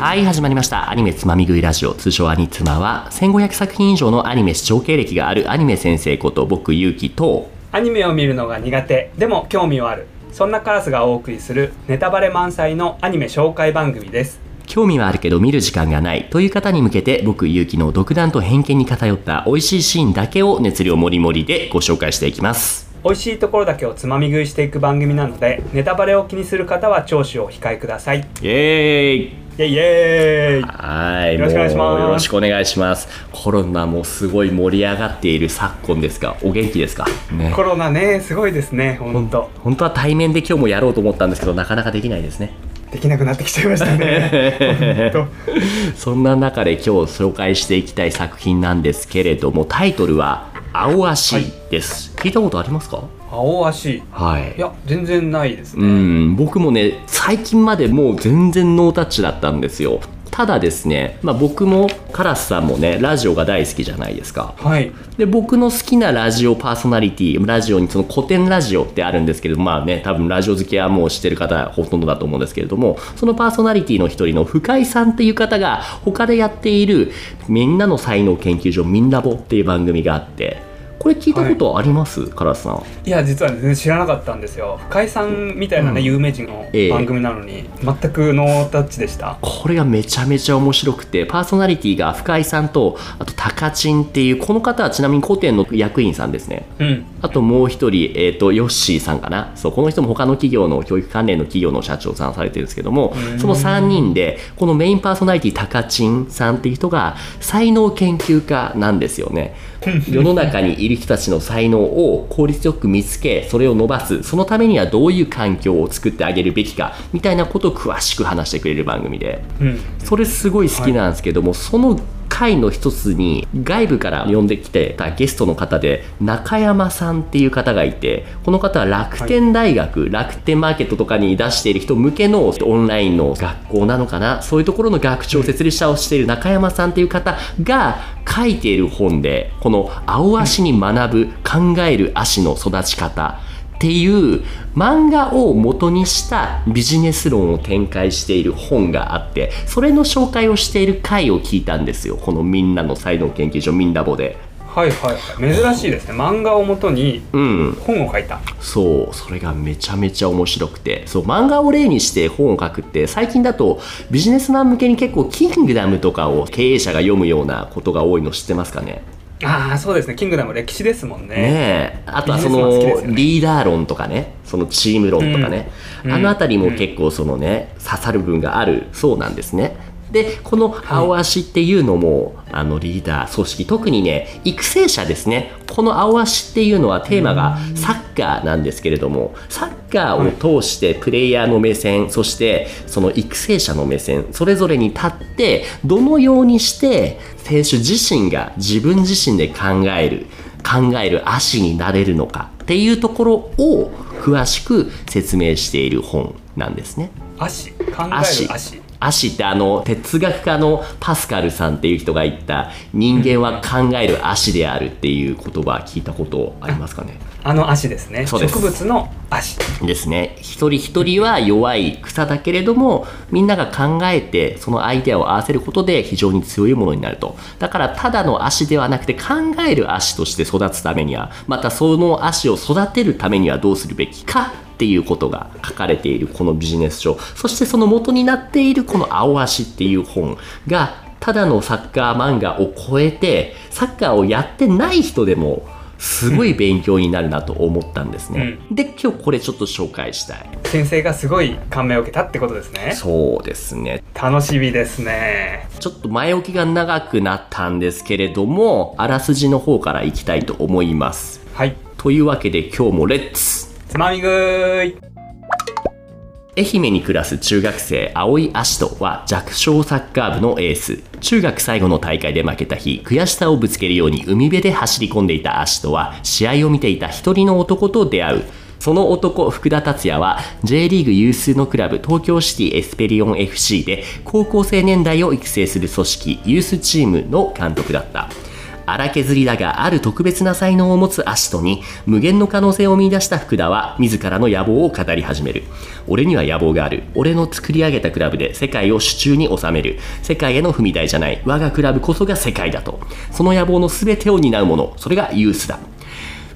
はい始まりました。アニメつまみ食いラジオ。通称アニツマは1500作品以上のアニメ視聴経歴があるアニメ先生こと僕ゆうきとアニメを見るのが苦手。でも興味はある。そんなカラスがお送りするネタバレ満載のアニメ紹介番組です。興味はあるけど見る時間がないという方に向けて僕ゆうきの独断と偏見に偏った美味しいシーンだけを熱量もりもりでご紹介していきます。美味しいところだけをつまみ食いしていく番組なのでネタバレを気にする方は聴取をお控えください。イエーイイエイイエーイ。はい。よろしくお願いします。よろしくお願いします。コロナもすごい盛り上がっている昨今ですがお元気ですか？ね。コロナねすごいですね本当。本当は対面で今日もやろうと思ったんですけどなかなかできないですね。できなくなってきちゃいましたね。本そんな中で今日紹介していきたい作品なんですけれどもタイトルは「青足」です、聞いたことありますか？当青足。はい。いや全然ないですうねん。僕もね最近までもう全然ノータッチだったんですよ。ただですね、まあ、僕もカラスさんもねラジオが大好きじゃないですか。はい。で僕の好きなラジオパーソナリティラジオにその古典ラジオってあるんですけれどもまあね多分ラジオ好きはもう知ってる方ほとんどだと思うんですけれどもそのパーソナリティの一人の深井さんっていう方が他でやっている「みんなの才能研究所みんなぼ」っていう番組があってこれ聞いたことあります、カラスさん。いや実は全然知らなかったんですよ。深井さんみたいなね、うん。有名人のええ。番組なのに、全くノータッチでした。これがめちゃめちゃ面白くてパーソナリティが深井さんとあと高知んっていうこの方はちなみに古典の役員さんですね。うん。あともう一人、えっ、と、ヨッシーさんかな。そう、この人も他の企業の教育関連の企業の社長さんされてるんですけどもう、ん。その3人で、このメインパーソナリティ、タカチンさんっていう人が、才能研究家なんですよね。世の中にいる人たちの才能を効率よく見つけ、それを伸ばす。そのためにはどういう環境を作ってあげるべきか、みたいなことを詳しく話してくれる番組で。うんそれすごい好きなんですけども、その回の一つに外部から呼んできてたゲストの方で中山さんっていう方がいてこの方は楽天大学、楽天マーケットとかに出している人向けのオンラインの学校なのかな？そういうところの学長設立者をしている中山さんっていう方が書いている本でこの「青足に学ぶ考える足の育ち方」っていう漫画を元にしたビジネス論を展開している本があってそれの紹介をしている回を聞いたんですよ。このみんなの才能研究所みんなぼで。はいはいはい。珍しいですね。漫画をもとにうん本を書いた。そう。それがめちゃめちゃ面白くて。そう漫画を例にして本を書くって最近だとビジネスマン向けに結構キングダムとかを経営者が読むようなことが多いの知ってますかね？ああそうですね。キングダム歴史ですもんね。ねえ。あとはそのリーダー論とかね。そのチーム論とかね、うん。あの辺りも結構そのね刺さる部分があるそうなんですねでこの青足っていうのも、あのリーダー組織特にね育成者ですね。この青足っていうのはテーマがサッカーなんですけれどもサッカーを通してプレイヤーの目線そしてその育成者の目線それぞれに立ってどのようにして選手自身が自分自身で考える考える足になれるのかっていうところを詳しく説明している本なんですね。足考える足足足ってあの哲学家のパスカルさんっていう人が言った人間は考える足であるっていう言葉聞いたことありますかね？あの足ですね。植物の足。ですね。一人一人は弱い草だけれどもみんなが考えてそのアイデアを合わせることで非常に強いものになると。だからただの足ではなくて考える足として育つためにはまたその足を育てるためにはどうするべきかっていうことが書かれているこのビジネス書。そしてその元になっているこの「青足」っていう本がただのサッカー漫画を超えてサッカーをやってない人でもすごい勉強になるなと思ったんですね、で今日これちょっと紹介したい。先生がすごい感銘を受けたってことですね。そうですね。楽しみですね。ちょっと前置きが長くなったんですけれどもあらすじの方からいきたいと思います。はい。というわけで今日もレッツつまみ食い。愛媛に暮らす中学生青井葦人は弱小サッカー部のエース。中学最後の大会で負けた日悔しさをぶつけるように海辺で走り込んでいた葦人は試合を見ていた一人の男と出会う。その男福田達也は J リーグ有数のクラブ東京シティエスペリオン FC で高校生年代を育成する組織ユースチームの監督だった。荒削りだがある特別な才能を持つアシトに無限の可能性を見出した福田は自らの野望を語り始める。俺には野望がある。俺の作り上げたクラブで世界を手中に収める。世界への踏み台じゃない。我がクラブこそが世界だと。その野望の全てを担うもの。それがユースだ。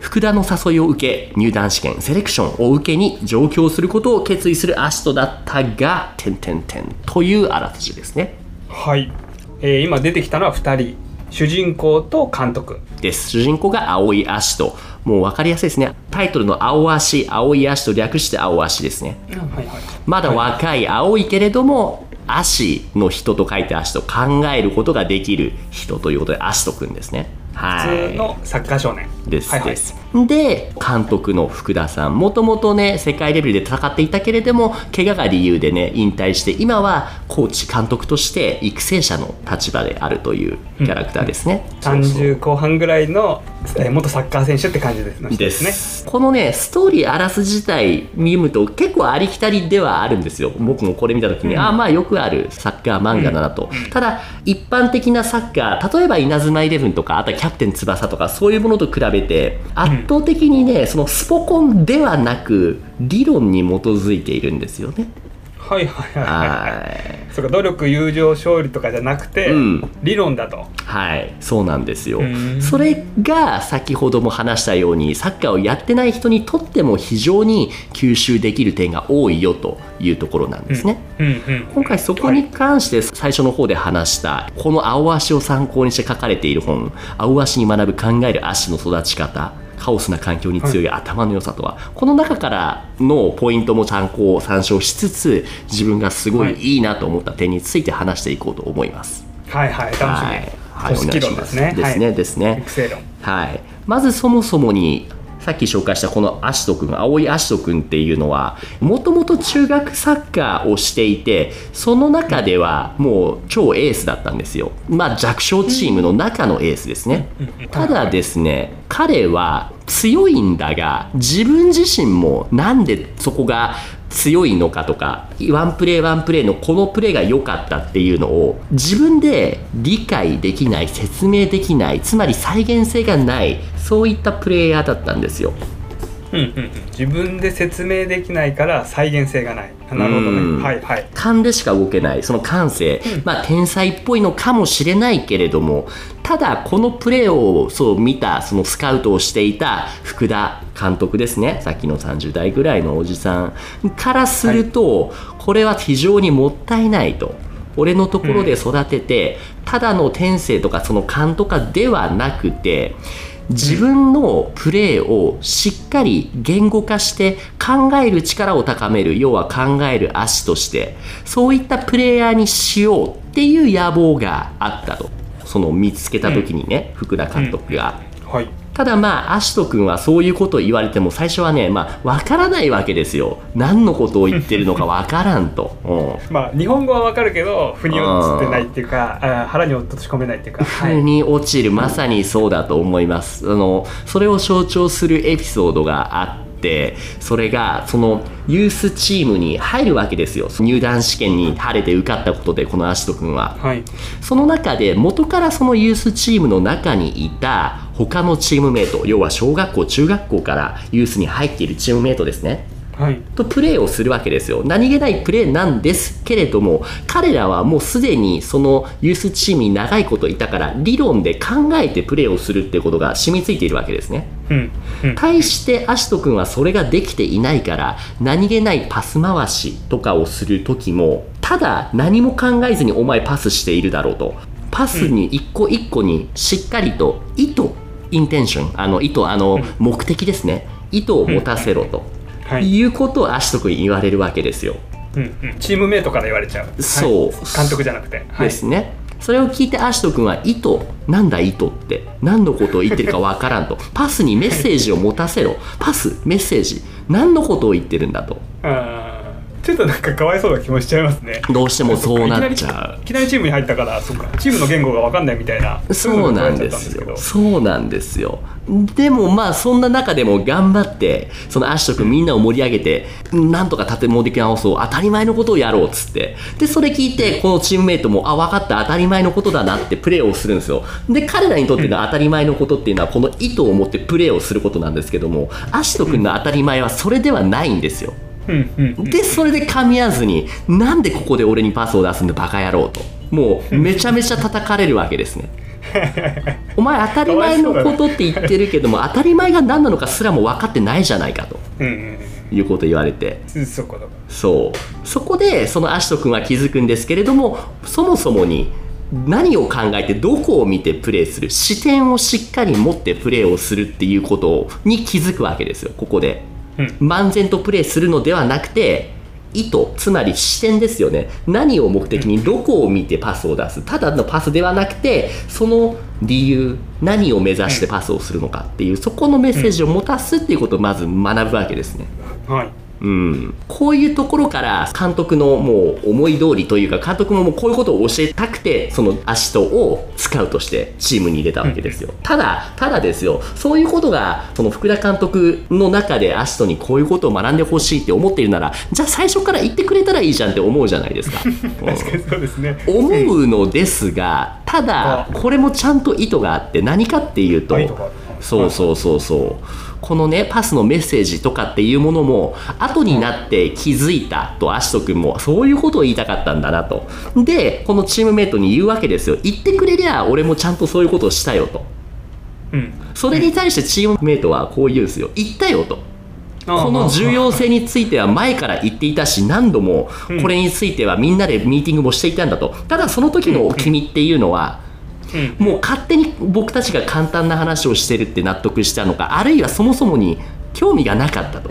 福田の誘いを受け入団試験セレクションを受けに上京することを決意するアシトだったが点々点というあらすじですね。はい、えー今出てきたのは2人。主人公と監督。です。主人公が青い足ともう分かりやすいですね。タイトルの青足青い足と略して青足ですね。はいはいまだ若い青いけれども足の人と書いて足と考えることができる人ということで足とくんですね。はい普通のサッカー少年。です。はいはい。です、で監督の福田さん。もともとね世界レベルで戦っていたけれども怪我が理由でね引退して今はコーチ監督として育成者の立場であるというキャラクターですね、そうそう30後半ぐらいの、えー元サッカー選手って感じですの人でです。このねストーリーあらすじ自体見ると結構ありきたりではあるんですよ。僕もこれ見た時に、ああまあよくあるサッカー漫画だなと、ただ一般的なサッカー例えば稲妻イレブンとかあとはキャプテン翼とかそういうものと比べて圧倒的にねそのスポコンではなく理論に基づいているんですよね。はいはいはいはい。はい。そうか努力友情勝利とかじゃなくて、うん。理論だと。はい、そうなんですよ。ん。それが先ほども話したようにサッカーをやってない人にとっても非常に吸収できる点が多いよというところなんですね。うん。うん。今回そこに関して最初の方で話したこの青足を参考にして書かれている本「青足に学ぶ考える足の育ち方」カオスな環境に強い頭の良さとは、この中からのポイントも参考参照しつつ自分がすごいいいなと思った点について話していこうと思います。はいはい楽しみ、はい、はい、組織論ですね。ですね、はい。ですねはい、まずそもそもにさっき紹介したこのアシト君青いアシト君っていうのはもともと中学サッカーをしていてその中ではもう超エースだったんですよ。まあ弱小チームの中のエースですね。ただですね彼は強いんだが自分自身もなんでそこが強いのかとかワンプレーワンプレーのこのプレーが良かったっていうのを自分で理解できない説明できないつまり再現性がないそういったプレイヤーだったんですよ。うんうんうん。自分で説明できないから再現性がない。あなるほどうん。ねはいはい。勘でしか動けない。その感性、まあ天才っぽいのかもしれないけれどもただこのプレーをそう見たそのスカウトをしていた福田監督ですね。さっきの30代ぐらいのおじさんからすると、これは非常にもったいないと。俺のところで育てて、ただの天性とかその勘とかではなくて自分のプレーをしっかり言語化して考える力を高める。要は考える足として。そういったプレイヤーにしようっていう野望があったと。その見つけた時にね、福田監督が。はい。ただまあ、アシト君はそういうことを言われても最初はね、まあ、わからないわけですよ。何のことを言ってるのかわからんと。うん。まあ日本語はわかるけど腑に落ちてないっていうか腹に落とし込めないっていうか、はい、風に落ちる、まさにそうだと思います。あのそれを象徴するエピソードがあってそれがそのユースチームに入るわけですよ。入団試験に晴れて受かったことでこのアシト君は。はい。その中で元からそのユースチームの中にいた他のチームメイト要は小学校中学校からユースに入っているチームメイトですね。はい。とプレーをするわけですよ。何気ないプレーなんですけれども彼らはもうすでにそのユースチームに長いこといたから理論で考えてプレーをするっていうことが染みついているわけですねうん。うん。対してアシト君はそれができていないから何気ないパス回しとかをする時もただ何も考えずにお前パスしているだろうと。パスに一個一個にしっかりと意図インテンションあの意図あの目的ですね。意図を持たせろと、はい。いうことをアシト君に言われるわけですよ、うんうん、チームメイトから言われちゃう。そう。はい監督じゃなくて、はい、ですねそれを聞いてアシト君は意図なんだ意図って何のことを言ってるかわからんと。パスにメッセージを持たせろ。パスメッセージ。何のことを言ってるんだと。あちょっとなんかかわいそうな気もしちゃいますね。どうしてもそうなっちゃう。いきなりチームに入ったからそっかチームの言語が分かんないみたいなそうなんですよ。そうなんですよ。でもまあそんな中でも頑張ってそのアシト君みんなを盛り上げてなんとか建物的直そう当たり前のことをやろうっつって。でそれ聞いてこのチームメイトもあ分かった当たり前のことだなってプレーをするんですよ。で彼らにとっての当たり前のことっていうのはこの意図を持ってプレーをすることなんですけどもアシト君の当たり前はそれではないんですよでそれで噛み合わずになんでここで俺にパスを出すんだバカ野郎と。もうめちゃめちゃ叩かれるわけですね。お前当たり前のことって言ってるけども当たり前が何なのかすらも分かってないじゃないかと。いうことを言われて。うんそこだそう。そこでそのアシト君は気づくんですけれどもそもそもに何を考えてどこを見てプレーする視点をしっかり持ってプレーをするっていうことに気づくわけですよここで。うん漫然とプレーするのではなくて意図つまり視点ですよね。何を目的にどこを見てパスを出す。ただのパスではなくてその理由何を目指してパスをするのかっていうそこのメッセージを持たすっていうことをまず学ぶわけですね。はいうん、こういうところから監督のもう思い通りというか監督ももうこういうことを教えたくてそのアシトを使うとしてチームに入れたわけですよ、ただただですよ。そういうことがその福田監督の中でアシトにこういうことを学んでほしいって思っているならじゃあ最初から言ってくれたらいいじゃんって思うじゃないですか、うん。確かにそうですね。思うのですがただこれもちゃんと意図があって何かっていうとあ意図があるそうそうそうそう。このねパスのメッセージとかっていうものも後になって気づいたとアシト君もそういうことを言いたかったんだなと。でこのチームメイトに言うわけですよ。言ってくれりゃ俺もちゃんとそういうことをしたよと。うん。それに対してチームメイトはこう言うんですよ。言ったよと。この重要性については前から言っていたし何度もこれについてはみんなでミーティングもしていたんだと。ただその時の君っていうのはうん。もう勝手に僕たちが簡単な話をしてるって納得したのかあるいはそもそもに興味がなかったと。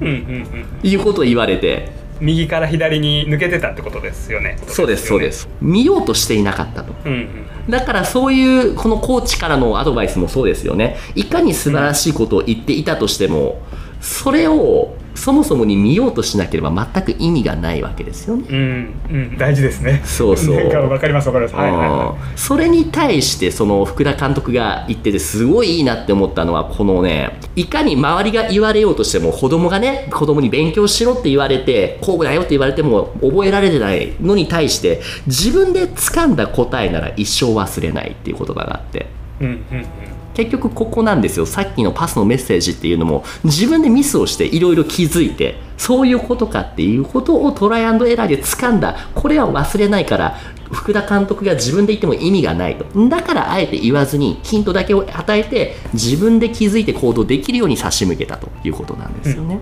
うんうんうん。いうことを言われて。右から左に抜けてたってことですよね。そうですそうです。見ようとしていなかったと。うんうん。だからそういうこのコーチからのアドバイスもそうですよね。いかに素晴らしいことを言っていたとしてもそれをそもそもに見ようとしなければ全く意味がないわけですよね。うんうん大事ですね。そうそう。なんかわかりますわかります。はいはいそれに対してその福田監督が言っててすごいいいなって思ったのはこのねいかに周りが言われようとしても子供がね子供に勉強しろって言われてこうだよって言われても覚えられてないのに対して自分で掴んだ答えなら一生忘れないっていう言葉があって。いうんうんうん結局ここなんですよ。さっきのパスのメッセージっていうのも自分でミスをしていろいろ気づいてそういうことかっていうことをトライアンドエラーで掴んだ。これは忘れないから福田監督が自分で言っても意味がないと。だからあえて言わずにヒントだけを与えて自分で気づいて行動できるように差し向けたということなんですよね。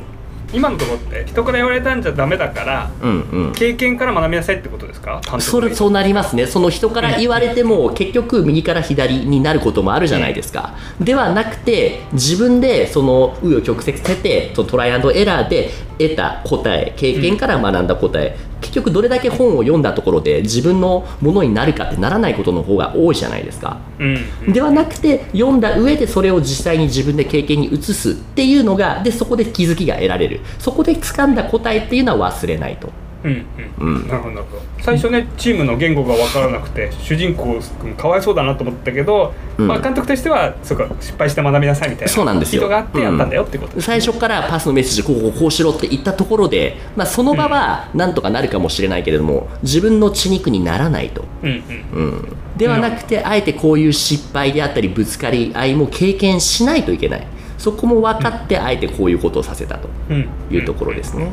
今のところって人から言われたんじゃダメだからうんうん。経験から学びなさいってことですか？それそうなりますね。その人から言われても結局右から左になることもあるじゃないですか。ではなくて自分でその紆余曲折経てトライアンドエラーで得た答え経験から学んだ答え、結局どれだけ本を読んだところで自分のものになるかってならないことの方が多いじゃないですか。うん。うんではなくて読んだ上でそれを実際に自分で経験に移すっていうのがでそこで気づきが得られる。そこで掴んだ答えっていうのは忘れないとうんううん。んなるほどなるほど。最初ねチームの言語が分からなくて主人公君かわいそうだなと思ったけど、うん。まあ、監督としてはそうか失敗して学びなさいみたいなそうなんですよ。意図があってやったんだよってこと。です、最初からパスのメッセージこうこうこうしろって言ったところで、まあ、その場はなんとかなるかもしれないけれども自分の血肉にならないと、うんうん。うん、ではなくてあえてこういう失敗であったりぶつかり合いも経験しないといけない。そこも分かってあえてこういうことをさせたとうん。いうところですね、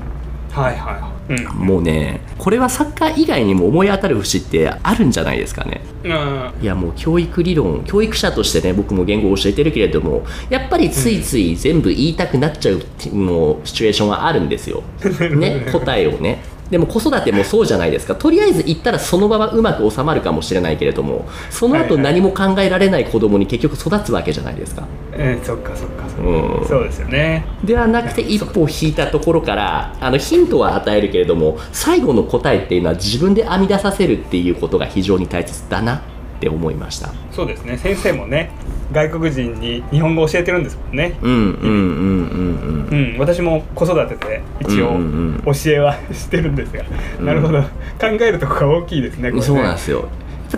はいはいはい。うん。もうねこれはサッカー以外にも思い当たる節ってあるんじゃないですかね。うん。いやもう教育理論教育者としてね僕も言語を教えてるけれどもやっぱりついつい全部言いたくなっちゃうのシチュエーションはあるんですよ、ね、答えをねでも子育てもそうじゃないですか。とりあえず言ったらその場はうまく収まるかもしれないけれどもその後はいはい。何も考えられない子供に結局育つわけじゃないですか。えーそっかそっかそっか、うん。そうですよね。ではなくて一歩引いたところからあのヒントは与えるけれども最後の答えっていうのは自分で編み出させるっていうことが非常に大切だなって思いました。そうですね。先生もね外国人に日本語を教えてるんですもんね。うんうんうんうんううんん、私も子育てで一応教えはしてるんですが、うん。なるほど。考えるとこが大きいですねこれね。そうなんですよ。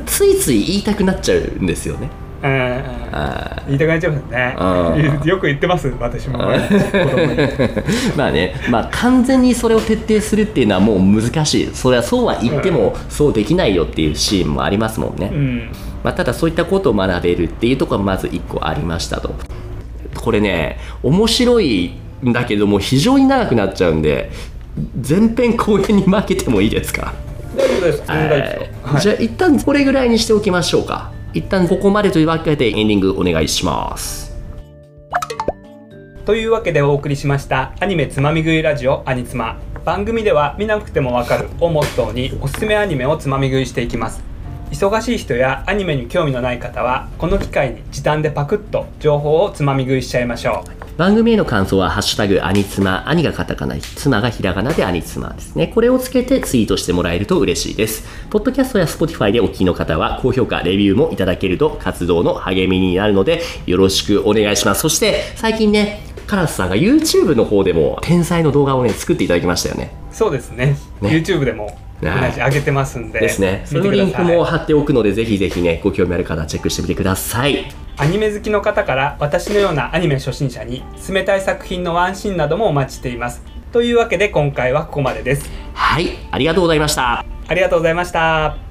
ついつい言いたくなっちゃうんですよね言いたくなっちゃいますね。よく言ってます私も。まあね、まあ、完全にそれを徹底するっていうのはもう難しい。それはそうは言ってもそうできないよっていうシーンもありますもんね、うん。まあ、ただそういったことを学べるっていうところがまず1個ありましたと。これね面白いんだけども非常に長くなっちゃうんで前編後編に負けてもいいですか？大丈夫です。はいじゃあ一旦これぐらいにしておきましょうか一旦ここまでというわけでエンディングお願いします。というわけでお送りしましたアニメつまみ食いラジオアニツマ。番組では見なくてもわかるをモットーにおすすめアニメをつまみ食いしていきます。忙しい人やアニメに興味のない方はこの機会に時短でパクッと情報をつまみ食いしちゃいましょう。番組への感想は「ハッシュタグアニツマ」兄がカタカナ妻がひらがなでアニツマですね。これをつけてツイートしてもらえると嬉しいです。ポッドキャストや Spotify でお聞きの方は高評価レビューもいただけると活動の励みになるのでよろしくお願いします。そして最近ねカラスさんが YouTube の方でも天才の動画をね作っていただきましたよね。そうですね。ね。YouTube でも同はい。じ上げてますんで。ですね。そ見のリンクも貼っておくのでぜひぜひねご興味ある方はチェックしてみてくださいアニメ好きの方から私のようなアニメ初心者に冷たい作品のワンシーンなどもお待ちしています。というわけで今回はここまでです。はいありがとうございました。ありがとうございました